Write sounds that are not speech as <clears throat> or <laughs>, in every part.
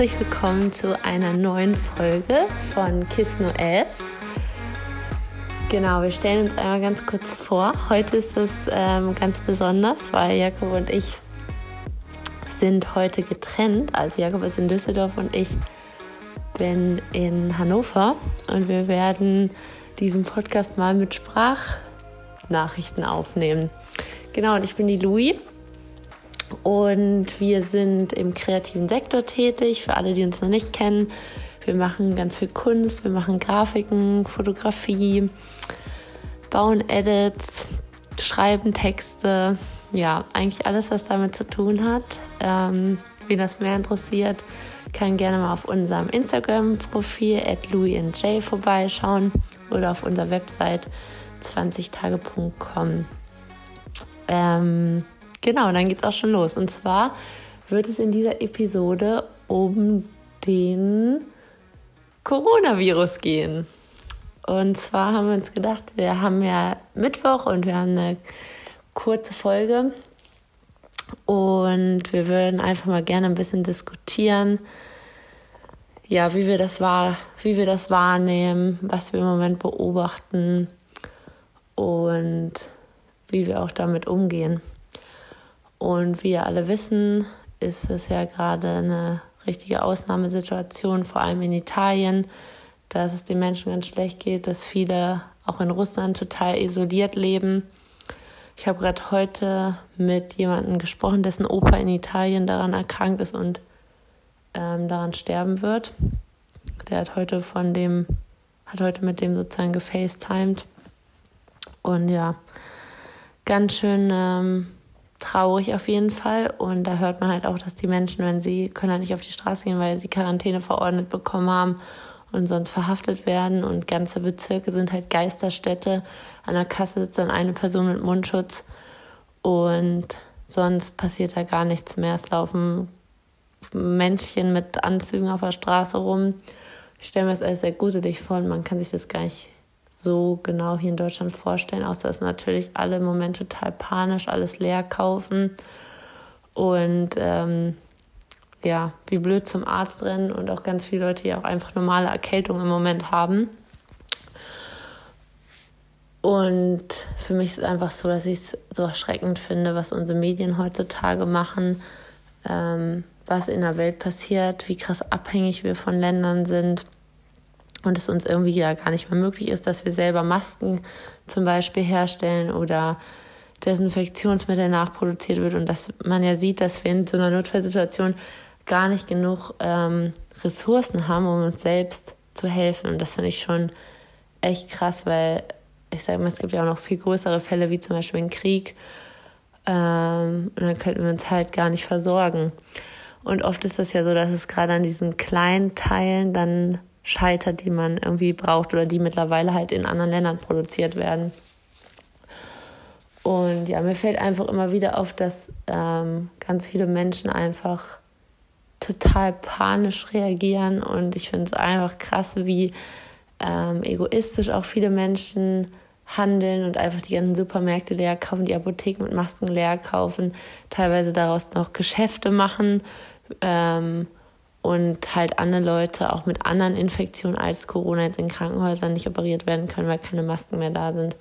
herzlich willkommen zu einer neuen Folge von Kiss No S. Genau, wir stellen uns einmal ganz kurz vor. Heute ist es ähm, ganz besonders, weil Jakob und ich sind heute getrennt. Also Jakob ist in Düsseldorf und ich bin in Hannover und wir werden diesen Podcast mal mit Sprachnachrichten aufnehmen. Genau, und ich bin die Louis und wir sind im kreativen Sektor tätig, für alle, die uns noch nicht kennen. Wir machen ganz viel Kunst, wir machen Grafiken, Fotografie, bauen Edits, schreiben Texte. Ja, eigentlich alles, was damit zu tun hat. Ähm, wie das mehr interessiert, kann gerne mal auf unserem Instagram-Profil at louisandj vorbeischauen oder auf unserer Website 20tage.com. Ähm, Genau, dann geht's auch schon los. Und zwar wird es in dieser Episode um den Coronavirus gehen. Und zwar haben wir uns gedacht, wir haben ja Mittwoch und wir haben eine kurze Folge. Und wir würden einfach mal gerne ein bisschen diskutieren, ja, wie wir das wahr, wie wir das wahrnehmen, was wir im Moment beobachten und wie wir auch damit umgehen. Und wie ihr alle wissen, ist es ja gerade eine richtige Ausnahmesituation, vor allem in Italien, dass es den Menschen ganz schlecht geht, dass viele auch in Russland total isoliert leben. Ich habe gerade heute mit jemandem gesprochen, dessen Opa in Italien daran erkrankt ist und ähm, daran sterben wird. Der hat heute von dem, hat heute mit dem sozusagen gefacetimed. Und ja, ganz schön ähm, traurig auf jeden Fall. Und da hört man halt auch, dass die Menschen, wenn sie können halt nicht auf die Straße gehen, weil sie Quarantäne verordnet bekommen haben und sonst verhaftet werden. Und ganze Bezirke sind halt Geisterstädte. An der Kasse sitzt dann eine Person mit Mundschutz und sonst passiert da gar nichts mehr. Es laufen Männchen mit Anzügen auf der Straße rum. Ich stelle mir das alles sehr gruselig vor und man kann sich das gar nicht so genau hier in Deutschland vorstellen, außer dass natürlich alle im Moment total panisch alles leer kaufen und ähm, ja, wie blöd zum Arzt rennen und auch ganz viele Leute, die auch einfach normale Erkältung im Moment haben. Und für mich ist es einfach so, dass ich es so erschreckend finde, was unsere Medien heutzutage machen, ähm, was in der Welt passiert, wie krass abhängig wir von Ländern sind und es uns irgendwie ja gar nicht mehr möglich ist, dass wir selber Masken zum Beispiel herstellen oder Desinfektionsmittel nachproduziert wird und dass man ja sieht, dass wir in so einer Notfallsituation gar nicht genug ähm, Ressourcen haben, um uns selbst zu helfen. Und das finde ich schon echt krass, weil ich sage mal, es gibt ja auch noch viel größere Fälle, wie zum Beispiel ein Krieg. Ähm, und dann könnten wir uns halt gar nicht versorgen. Und oft ist das ja so, dass es gerade an diesen kleinen Teilen dann scheitert, die man irgendwie braucht oder die mittlerweile halt in anderen Ländern produziert werden. Und ja, mir fällt einfach immer wieder auf, dass ähm, ganz viele Menschen einfach total panisch reagieren und ich finde es einfach krass, wie ähm, egoistisch auch viele Menschen handeln und einfach die ganzen Supermärkte leer kaufen, die Apotheken mit Masken leer kaufen, teilweise daraus noch Geschäfte machen. Ähm, und halt andere Leute auch mit anderen Infektionen als Corona jetzt in Krankenhäusern nicht operiert werden können, weil keine Masken mehr da sind.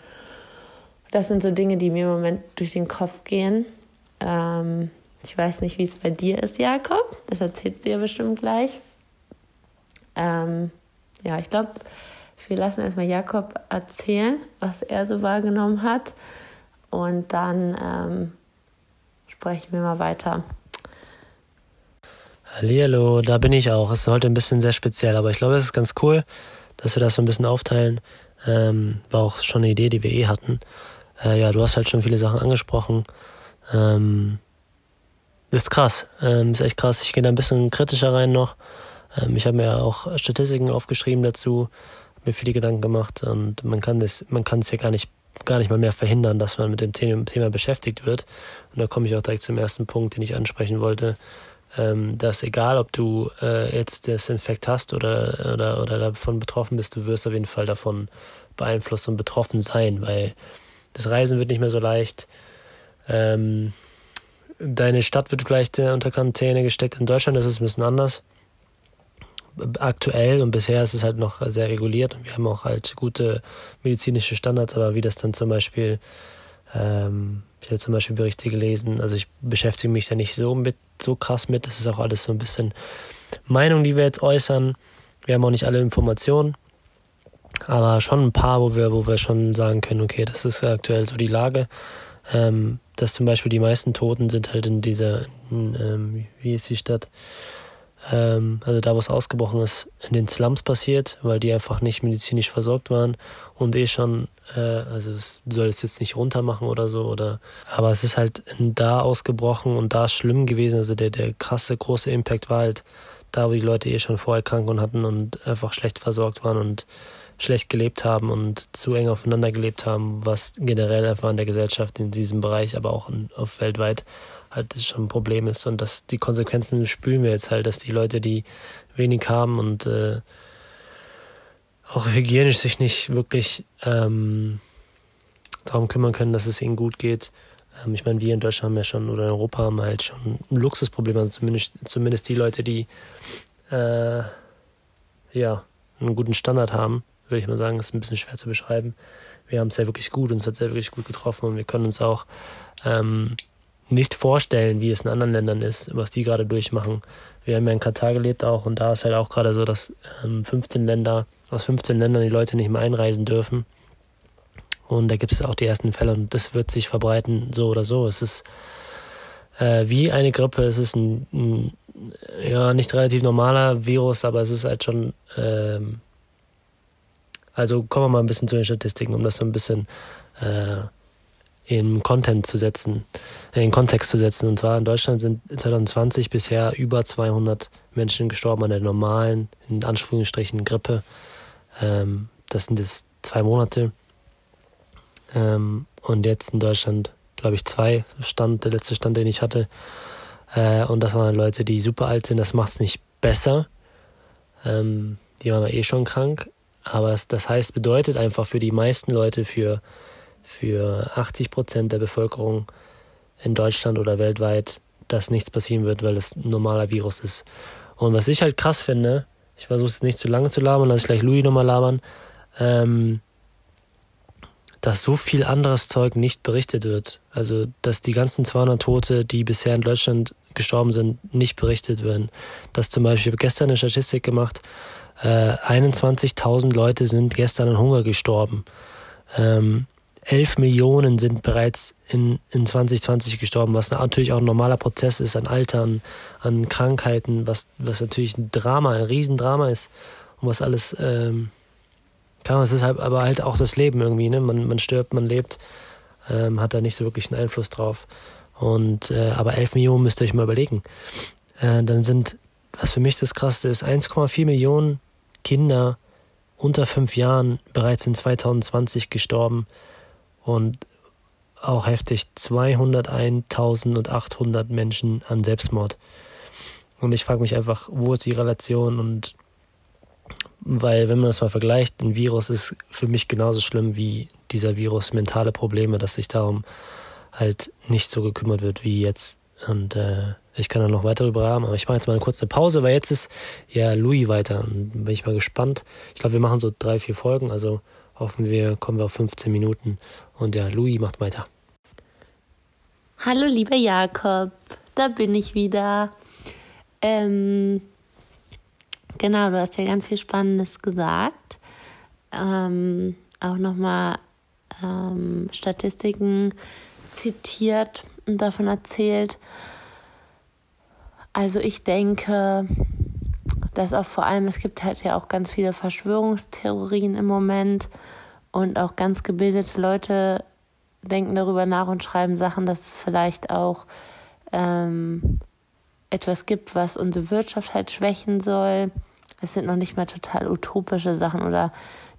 Das sind so Dinge, die mir im Moment durch den Kopf gehen. Ähm, ich weiß nicht, wie es bei dir ist, Jakob. Das erzählst du ja bestimmt gleich. Ähm, ja, ich glaube, wir lassen erstmal Jakob erzählen, was er so wahrgenommen hat. Und dann ähm, sprechen wir mal weiter. Hallihallo, da bin ich auch. Ist heute ein bisschen sehr speziell, aber ich glaube, es ist ganz cool, dass wir das so ein bisschen aufteilen. Ähm, war auch schon eine Idee, die wir eh hatten. Äh, ja, du hast halt schon viele Sachen angesprochen. Ähm, ist krass, ähm, ist echt krass. Ich gehe da ein bisschen kritischer rein noch. Ähm, ich habe mir auch Statistiken aufgeschrieben dazu, mir viele Gedanken gemacht und man kann das, man kann es ja gar nicht gar nicht mal mehr verhindern, dass man mit dem Thema beschäftigt wird. Und da komme ich auch direkt zum ersten Punkt, den ich ansprechen wollte. Ähm, dass egal, ob du äh, jetzt das Infekt hast oder, oder, oder davon betroffen bist, du wirst auf jeden Fall davon beeinflusst und betroffen sein, weil das Reisen wird nicht mehr so leicht. Ähm, deine Stadt wird vielleicht unter Quarantäne gesteckt. In Deutschland ist es ein bisschen anders aktuell und bisher ist es halt noch sehr reguliert und wir haben auch halt gute medizinische Standards, aber wie das dann zum Beispiel, ähm, ich habe zum Beispiel Berichte gelesen, also ich beschäftige mich da nicht so mit, so krass mit, das ist auch alles so ein bisschen Meinung, die wir jetzt äußern. Wir haben auch nicht alle Informationen, aber schon ein paar, wo wir, wo wir schon sagen können, okay, das ist aktuell so die Lage. Ähm, dass zum Beispiel die meisten Toten sind halt in dieser, in, ähm, wie ist die Stadt? ähm, also da, wo es ausgebrochen ist, in den Slums passiert, weil die einfach nicht medizinisch versorgt waren und eh schon, äh, also es soll es jetzt nicht runter machen oder so, oder aber es ist halt da ausgebrochen und da schlimm gewesen. Also der, der krasse, große Impact war halt da, wo die Leute eh schon vorher Krankungen hatten und einfach schlecht versorgt waren und schlecht gelebt haben und zu eng aufeinander gelebt haben, was generell einfach in der Gesellschaft in diesem Bereich, aber auch in, auf weltweit halt schon ein Problem ist und dass die Konsequenzen spüren wir jetzt halt, dass die Leute, die wenig haben und äh, auch hygienisch sich nicht wirklich ähm, darum kümmern können, dass es ihnen gut geht. Ähm, ich meine, wir in Deutschland haben ja schon oder in Europa haben halt schon ein Luxusproblem, also zumindest, zumindest die Leute, die äh, ja einen guten Standard haben, würde ich mal sagen, ist ein bisschen schwer zu beschreiben. Wir haben es ja wirklich gut, uns hat es ja wirklich gut getroffen und wir können uns auch ähm, nicht vorstellen, wie es in anderen Ländern ist, was die gerade durchmachen. Wir haben ja in Katar gelebt auch und da ist halt auch gerade so, dass ähm, 15 Länder, aus 15 Ländern die Leute nicht mehr einreisen dürfen. Und da gibt es auch die ersten Fälle und das wird sich verbreiten, so oder so. Es ist äh, wie eine Grippe, es ist ein, ein, ja, nicht relativ normaler Virus, aber es ist halt schon, ähm, also kommen wir mal ein bisschen zu den Statistiken, um das so ein bisschen äh, in Content zu setzen, äh, in Kontext zu setzen. Und zwar in Deutschland sind 2020 bisher über 200 Menschen gestorben an der normalen, in Anführungsstrichen, Grippe. Ähm, das sind jetzt zwei Monate. Ähm, und jetzt in Deutschland, glaube ich, zwei Stand, der letzte Stand, den ich hatte. Äh, und das waren Leute, die super alt sind. Das macht es nicht besser. Ähm, die waren eh schon krank. Aber es, das heißt, bedeutet einfach für die meisten Leute, für für 80 Prozent der Bevölkerung in Deutschland oder weltweit, dass nichts passieren wird, weil es ein normaler Virus ist. Und was ich halt krass finde, ich versuche es nicht zu lange zu labern, lass ich gleich Louis nochmal labern, ähm, dass so viel anderes Zeug nicht berichtet wird. Also, dass die ganzen 200 Tote, die bisher in Deutschland gestorben sind, nicht berichtet werden. Dass zum Beispiel, ich habe gestern eine Statistik gemacht, äh, 21.000 Leute sind gestern an Hunger gestorben. Ähm, 11 Millionen sind bereits in, in 2020 gestorben, was natürlich auch ein normaler Prozess ist an Altern, an Krankheiten, was, was natürlich ein Drama, ein Riesendrama ist und was alles, ähm, klar, es ist halt, aber halt auch das Leben irgendwie, ne? Man, man stirbt, man lebt, ähm, hat da nicht so wirklich einen Einfluss drauf. Und, äh, aber 11 Millionen müsst ihr euch mal überlegen. Äh, dann sind, was für mich das Krasseste ist, 1,4 Millionen Kinder unter fünf Jahren bereits in 2020 gestorben und auch heftig 201.800 Menschen an Selbstmord. Und ich frage mich einfach, wo ist die Relation und weil wenn man das mal vergleicht, ein Virus ist für mich genauso schlimm wie dieser Virus mentale Probleme, dass sich darum halt nicht so gekümmert wird wie jetzt. Und äh, ich kann da noch weiter drüber haben, aber ich mache jetzt mal eine kurze Pause, weil jetzt ist ja Louis weiter und bin ich mal gespannt. Ich glaube, wir machen so drei, vier Folgen, also hoffen wir, kommen wir auf 15 Minuten. Und ja, Louis macht weiter. Hallo, lieber Jakob, da bin ich wieder. Ähm, genau, du hast ja ganz viel Spannendes gesagt. Ähm, auch nochmal ähm, Statistiken zitiert und davon erzählt. Also ich denke, dass auch vor allem, es gibt halt ja auch ganz viele Verschwörungstheorien im Moment und auch ganz gebildete Leute denken darüber nach und schreiben Sachen, dass es vielleicht auch ähm, etwas gibt, was unsere Wirtschaft halt schwächen soll. Es sind noch nicht mal total utopische Sachen oder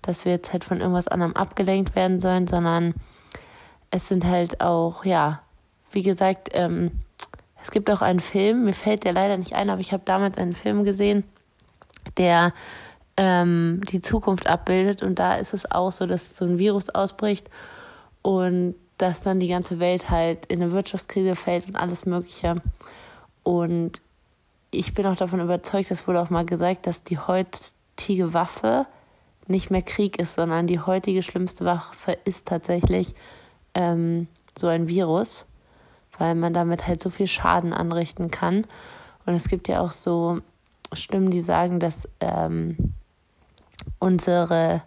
dass wir jetzt halt von irgendwas anderem abgelenkt werden sollen, sondern es sind halt auch, ja, wie gesagt, ähm, es gibt auch einen Film, mir fällt der leider nicht ein, aber ich habe damals einen Film gesehen, der ähm, die Zukunft abbildet. Und da ist es auch so, dass so ein Virus ausbricht und dass dann die ganze Welt halt in eine Wirtschaftskrise fällt und alles Mögliche. Und ich bin auch davon überzeugt, das wurde auch mal gesagt, dass die heutige Waffe nicht mehr Krieg ist, sondern die heutige schlimmste Waffe ist tatsächlich ähm, so ein Virus, weil man damit halt so viel Schaden anrichten kann. Und es gibt ja auch so Stimmen, die sagen, dass ähm, unsere,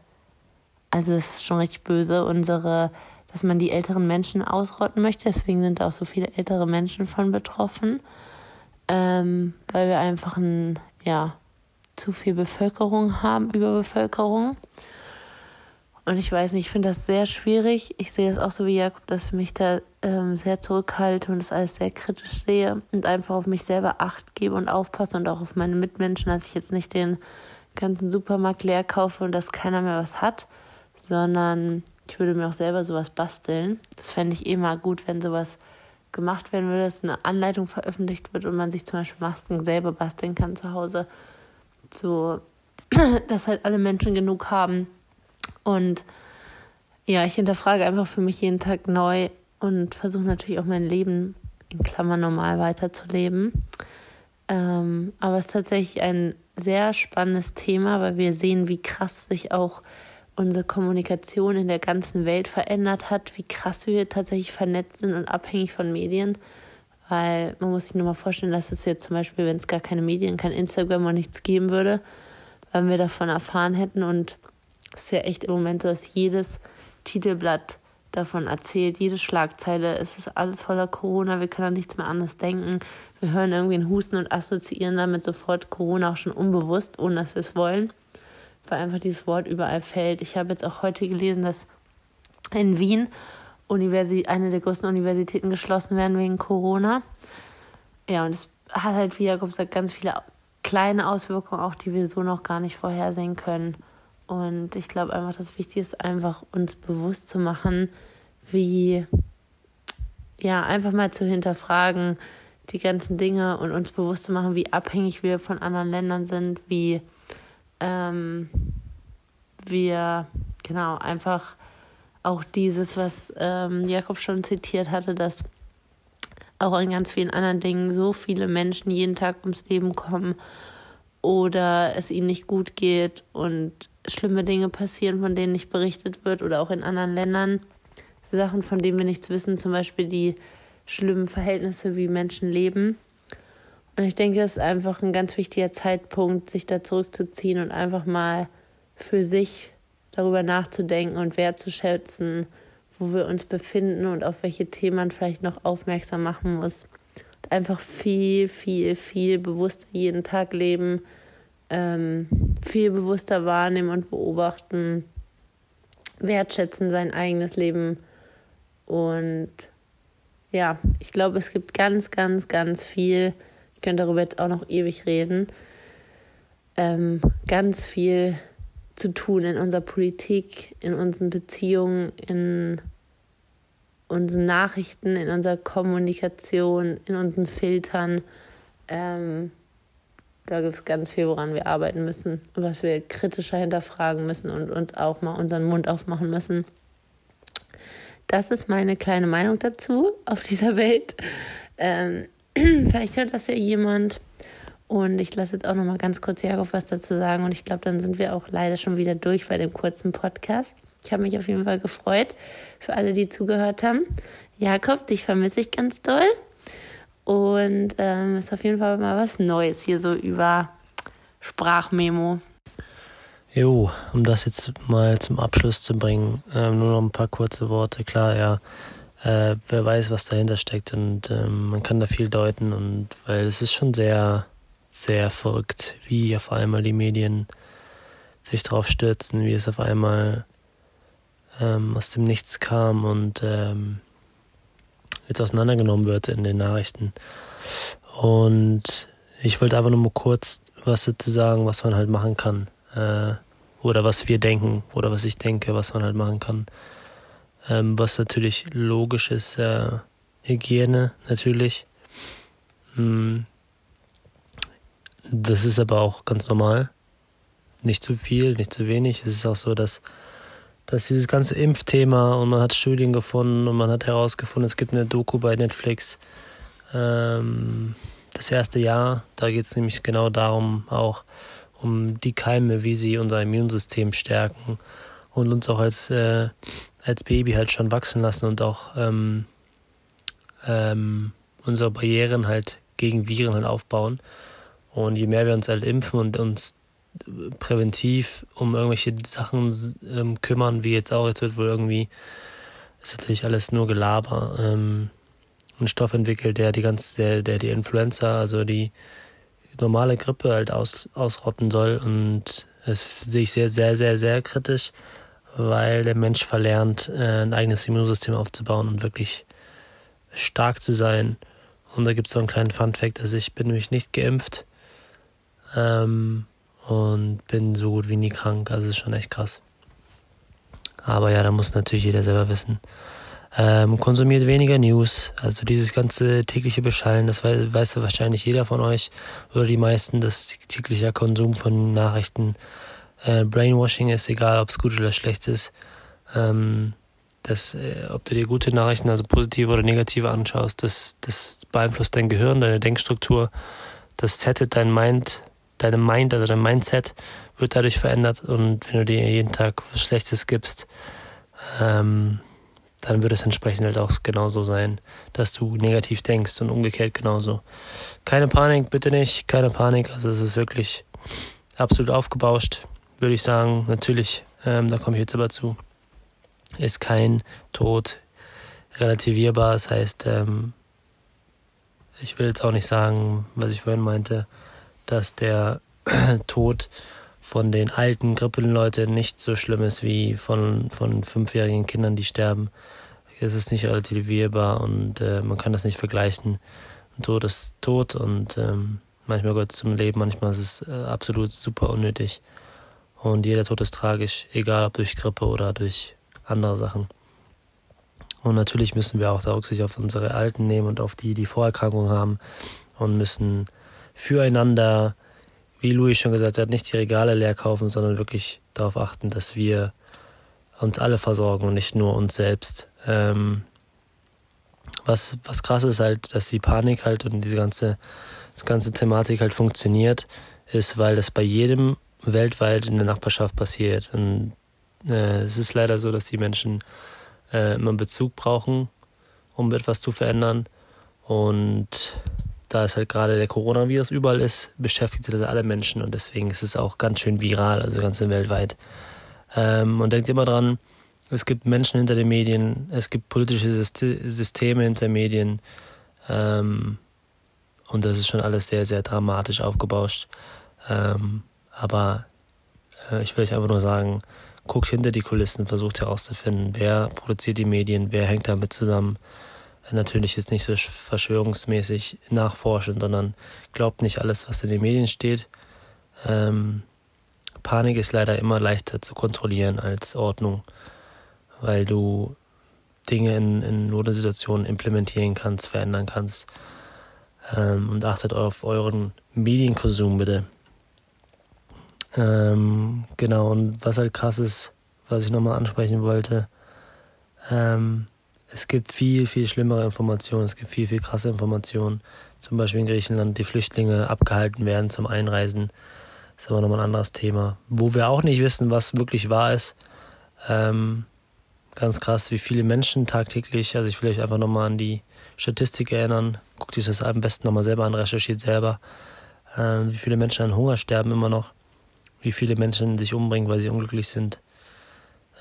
also es ist schon richtig böse, unsere, dass man die älteren Menschen ausrotten möchte. Deswegen sind auch so viele ältere Menschen von betroffen, ähm, weil wir einfach ein, ja, zu viel Bevölkerung haben, Überbevölkerung. Und ich weiß nicht, ich finde das sehr schwierig. Ich sehe es auch so wie Jakob, dass ich mich da ähm, sehr zurückhalte und das alles sehr kritisch sehe und einfach auf mich selber Acht gebe und aufpasse und auch auf meine Mitmenschen, dass ich jetzt nicht den ganzen Supermarkt leer kaufe und dass keiner mehr was hat, sondern ich würde mir auch selber sowas basteln. Das fände ich eh mal gut, wenn sowas gemacht werden würde, dass eine Anleitung veröffentlicht wird und man sich zum Beispiel Masken selber basteln kann zu Hause. So, <clears throat> dass halt alle Menschen genug haben. Und ja, ich hinterfrage einfach für mich jeden Tag neu und versuche natürlich auch mein Leben in Klammern normal weiterzuleben. Ähm, aber es ist tatsächlich ein sehr spannendes Thema, weil wir sehen, wie krass sich auch unsere Kommunikation in der ganzen Welt verändert hat, wie krass wir tatsächlich vernetzt sind und abhängig von Medien. Weil man muss sich nur mal vorstellen, dass es jetzt zum Beispiel, wenn es gar keine Medien, kein Instagram und nichts geben würde, wenn wir davon erfahren hätten. Und ist ja echt im Moment so, dass jedes Titelblatt davon erzählt, jede Schlagzeile, es ist alles voller Corona, wir können an nichts mehr anderes denken. Wir hören irgendwie einen Husten und assoziieren damit sofort Corona auch schon unbewusst, ohne dass wir es wollen, weil einfach dieses Wort überall fällt. Ich habe jetzt auch heute gelesen, dass in Wien Universi eine der größten Universitäten geschlossen werden wegen Corona. Ja, und es hat halt, wie Jakob sagt, ganz viele kleine Auswirkungen, auch die wir so noch gar nicht vorhersehen können. Und ich glaube einfach, das Wichtige ist einfach, uns bewusst zu machen, wie, ja, einfach mal zu hinterfragen, die ganzen Dinge und uns bewusst zu machen, wie abhängig wir von anderen Ländern sind, wie ähm, wir, genau, einfach auch dieses, was ähm, Jakob schon zitiert hatte, dass auch in ganz vielen anderen Dingen so viele Menschen jeden Tag ums Leben kommen oder es ihnen nicht gut geht und schlimme Dinge passieren, von denen nicht berichtet wird oder auch in anderen Ländern. Sachen, von denen wir nichts wissen, zum Beispiel die schlimmen Verhältnisse, wie Menschen leben. Und ich denke, es ist einfach ein ganz wichtiger Zeitpunkt, sich da zurückzuziehen und einfach mal für sich darüber nachzudenken und wertzuschätzen, wo wir uns befinden und auf welche Themen man vielleicht noch aufmerksam machen muss. Einfach viel, viel, viel bewusster jeden Tag leben, ähm, viel bewusster wahrnehmen und beobachten, wertschätzen sein eigenes Leben. Und ja, ich glaube, es gibt ganz, ganz, ganz viel. Ich könnte darüber jetzt auch noch ewig reden. Ähm, ganz viel zu tun in unserer Politik, in unseren Beziehungen, in unseren Nachrichten, in unserer Kommunikation, in unseren Filtern. Ähm, da gibt es ganz viel, woran wir arbeiten müssen was wir kritischer hinterfragen müssen und uns auch mal unseren Mund aufmachen müssen. Das ist meine kleine Meinung dazu auf dieser Welt. Ähm, <clears throat> vielleicht hört das ja jemand. Und ich lasse jetzt auch noch mal ganz kurz Jakob was dazu sagen. Und ich glaube, dann sind wir auch leider schon wieder durch bei dem kurzen Podcast. Ich habe mich auf jeden Fall gefreut für alle, die zugehört haben. Jakob, dich vermisse ich ganz doll. Und ähm, ist auf jeden Fall mal was Neues hier so über Sprachmemo. Jo, um das jetzt mal zum Abschluss zu bringen, ähm, nur noch ein paar kurze Worte. Klar, ja, äh, wer weiß, was dahinter steckt und ähm, man kann da viel deuten und weil es ist schon sehr, sehr verrückt, wie auf einmal die Medien sich drauf stürzen, wie es auf einmal ähm, aus dem Nichts kam und ähm, jetzt auseinandergenommen wird in den Nachrichten. Und ich wollte einfach nur mal kurz was dazu sagen, was man halt machen kann. Äh, oder was wir denken, oder was ich denke, was man halt machen kann. ähm, was natürlich logisch ist, äh, Hygiene natürlich. Hm. Das ist aber auch ganz normal. Nicht zu viel, nicht zu wenig. Es ist auch so, dass, dass dieses ganze Impfthema und man hat Studien gefunden und man hat herausgefunden, es gibt eine Doku bei Netflix. Ähm, das erste Jahr, da geht es nämlich genau darum, auch um die Keime, wie sie unser Immunsystem stärken und uns auch als, äh, als Baby halt schon wachsen lassen und auch ähm, ähm, unsere Barrieren halt gegen Viren halt aufbauen. Und je mehr wir uns halt impfen und uns präventiv um irgendwelche Sachen ähm, kümmern, wie jetzt auch, jetzt wird wohl irgendwie, ist natürlich alles nur Gelaber, ähm, ein Stoff entwickelt, der die ganze, der, der die Influenza, also die normale Grippe halt aus, ausrotten soll. Und das sehe ich sehr, sehr, sehr, sehr kritisch, weil der Mensch verlernt, äh, ein eigenes Immunsystem aufzubauen und wirklich stark zu sein. Und da gibt es so einen kleinen Fun-Fact, dass ich bin nämlich nicht geimpft ähm, und bin so gut wie nie krank. Also ist schon echt krass. Aber ja, da muss natürlich jeder selber wissen. Ähm, konsumiert weniger News. Also dieses ganze tägliche Beschallen, das weiß, weiß wahrscheinlich jeder von euch oder die meisten, dass täglicher Konsum von Nachrichten äh, Brainwashing ist, egal ob es gut oder schlecht ist. Ähm, das, äh, ob du dir gute Nachrichten, also positive oder negative anschaust, das, das beeinflusst dein Gehirn, deine Denkstruktur, das settet dein Mind, deine Mind, also dein Mindset wird dadurch verändert und wenn du dir jeden Tag was Schlechtes gibst, ähm, dann wird es entsprechend halt auch genauso sein, dass du negativ denkst und umgekehrt genauso. Keine Panik, bitte nicht, keine Panik. Also es ist wirklich absolut aufgebauscht, würde ich sagen. Natürlich, ähm, da komme ich jetzt aber zu, ist kein Tod relativierbar. Das heißt, ähm, ich will jetzt auch nicht sagen, was ich vorhin meinte, dass der <clears throat> Tod von den alten Grippeleuten nicht so schlimm ist wie von, von fünfjährigen Kindern, die sterben. Es ist nicht relativierbar und äh, man kann das nicht vergleichen. Tod ist tot und ähm, manchmal gehört es zum Leben, manchmal ist es äh, absolut super unnötig. Und jeder Tod ist tragisch, egal ob durch Grippe oder durch andere Sachen. Und natürlich müssen wir auch da Rücksicht auf unsere Alten nehmen und auf die, die Vorerkrankungen haben und müssen füreinander wie Louis schon gesagt hat, nicht die Regale leer kaufen, sondern wirklich darauf achten, dass wir uns alle versorgen und nicht nur uns selbst. Ähm, was, was krass ist halt, dass die Panik halt und diese ganze, das ganze Thematik halt funktioniert, ist, weil das bei jedem weltweit in der Nachbarschaft passiert. Und äh, es ist leider so, dass die Menschen äh, immer Bezug brauchen, um etwas zu verändern. Und da es halt gerade der Coronavirus überall ist, beschäftigt das alle Menschen und deswegen ist es auch ganz schön viral, also ganz weltweit. Ähm, und denkt immer dran, es gibt Menschen hinter den Medien, es gibt politische Systeme hinter Medien ähm, und das ist schon alles sehr, sehr dramatisch aufgebauscht. Ähm, aber äh, ich will euch einfach nur sagen, guckt hinter die Kulissen, versucht herauszufinden, wer produziert die Medien, wer hängt damit zusammen natürlich jetzt nicht so verschwörungsmäßig nachforschen, sondern glaubt nicht alles, was in den Medien steht. Ähm, Panik ist leider immer leichter zu kontrollieren als Ordnung, weil du Dinge in, in Notsituationen implementieren kannst, verändern kannst. Ähm, und achtet auf euren Medienkonsum bitte. Ähm, genau, und was halt krass ist, was ich nochmal ansprechen wollte, ähm, es gibt viel, viel schlimmere Informationen, es gibt viel, viel krasse Informationen. Zum Beispiel in Griechenland die Flüchtlinge abgehalten werden zum Einreisen. Das ist aber nochmal ein anderes Thema. Wo wir auch nicht wissen, was wirklich wahr ist. Ähm, ganz krass, wie viele Menschen tagtäglich, also ich will euch einfach nochmal an die Statistik erinnern. Guckt euch das am besten nochmal selber an, recherchiert selber. Äh, wie viele Menschen an Hunger sterben immer noch. Wie viele Menschen sich umbringen, weil sie unglücklich sind.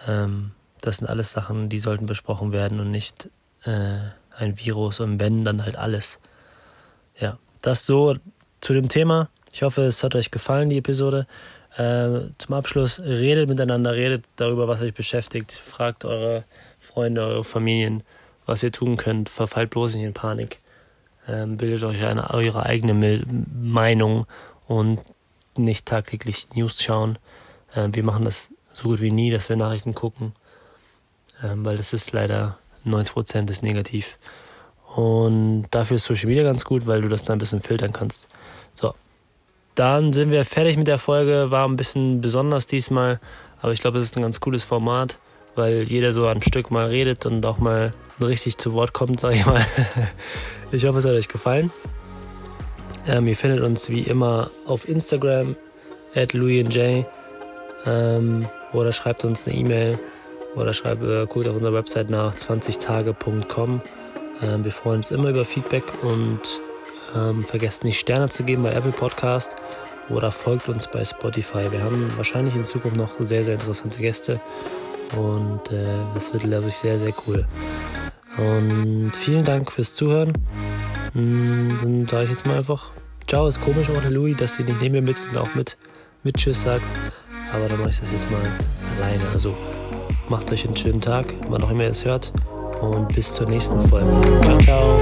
Ähm, das sind alles Sachen, die sollten besprochen werden und nicht äh, ein Virus und wenn, dann halt alles. Ja, das so zu dem Thema. Ich hoffe, es hat euch gefallen, die Episode. Äh, zum Abschluss, redet miteinander, redet darüber, was euch beschäftigt. Fragt eure Freunde, eure Familien, was ihr tun könnt. Verfallt bloß nicht in Panik. Ähm, bildet euch eine, eure eigene Meinung und nicht tagtäglich News schauen. Äh, wir machen das so gut wie nie, dass wir Nachrichten gucken. Ähm, weil das ist leider 90% ist negativ. Und dafür ist Social Media ganz gut, weil du das dann ein bisschen filtern kannst. So, dann sind wir fertig mit der Folge. War ein bisschen besonders diesmal, aber ich glaube, es ist ein ganz cooles Format, weil jeder so ein Stück mal redet und auch mal richtig zu Wort kommt, sag ich mal. <laughs> Ich hoffe, es hat euch gefallen. Ähm, ihr findet uns wie immer auf Instagram at louisandj ähm, oder schreibt uns eine E-Mail oder schreibt äh, guckt auf unserer Website nach 20tage.com. Ähm, wir freuen uns immer über Feedback und ähm, vergesst nicht Sterne zu geben bei Apple Podcast oder folgt uns bei Spotify. Wir haben wahrscheinlich in Zukunft noch sehr, sehr interessante Gäste und äh, das wird, glaube ich, sehr, sehr cool. Und vielen Dank fürs Zuhören. Hm, dann sage ich jetzt mal einfach Ciao. Ist komisch der Louis, dass sie nicht neben mir sitzt und auch mit, mit Tschüss sagt. Aber dann mache ich das jetzt mal alleine. Also Macht euch einen schönen Tag, wann auch immer ihr es hört. Und bis zur nächsten Folge. Ciao, ciao.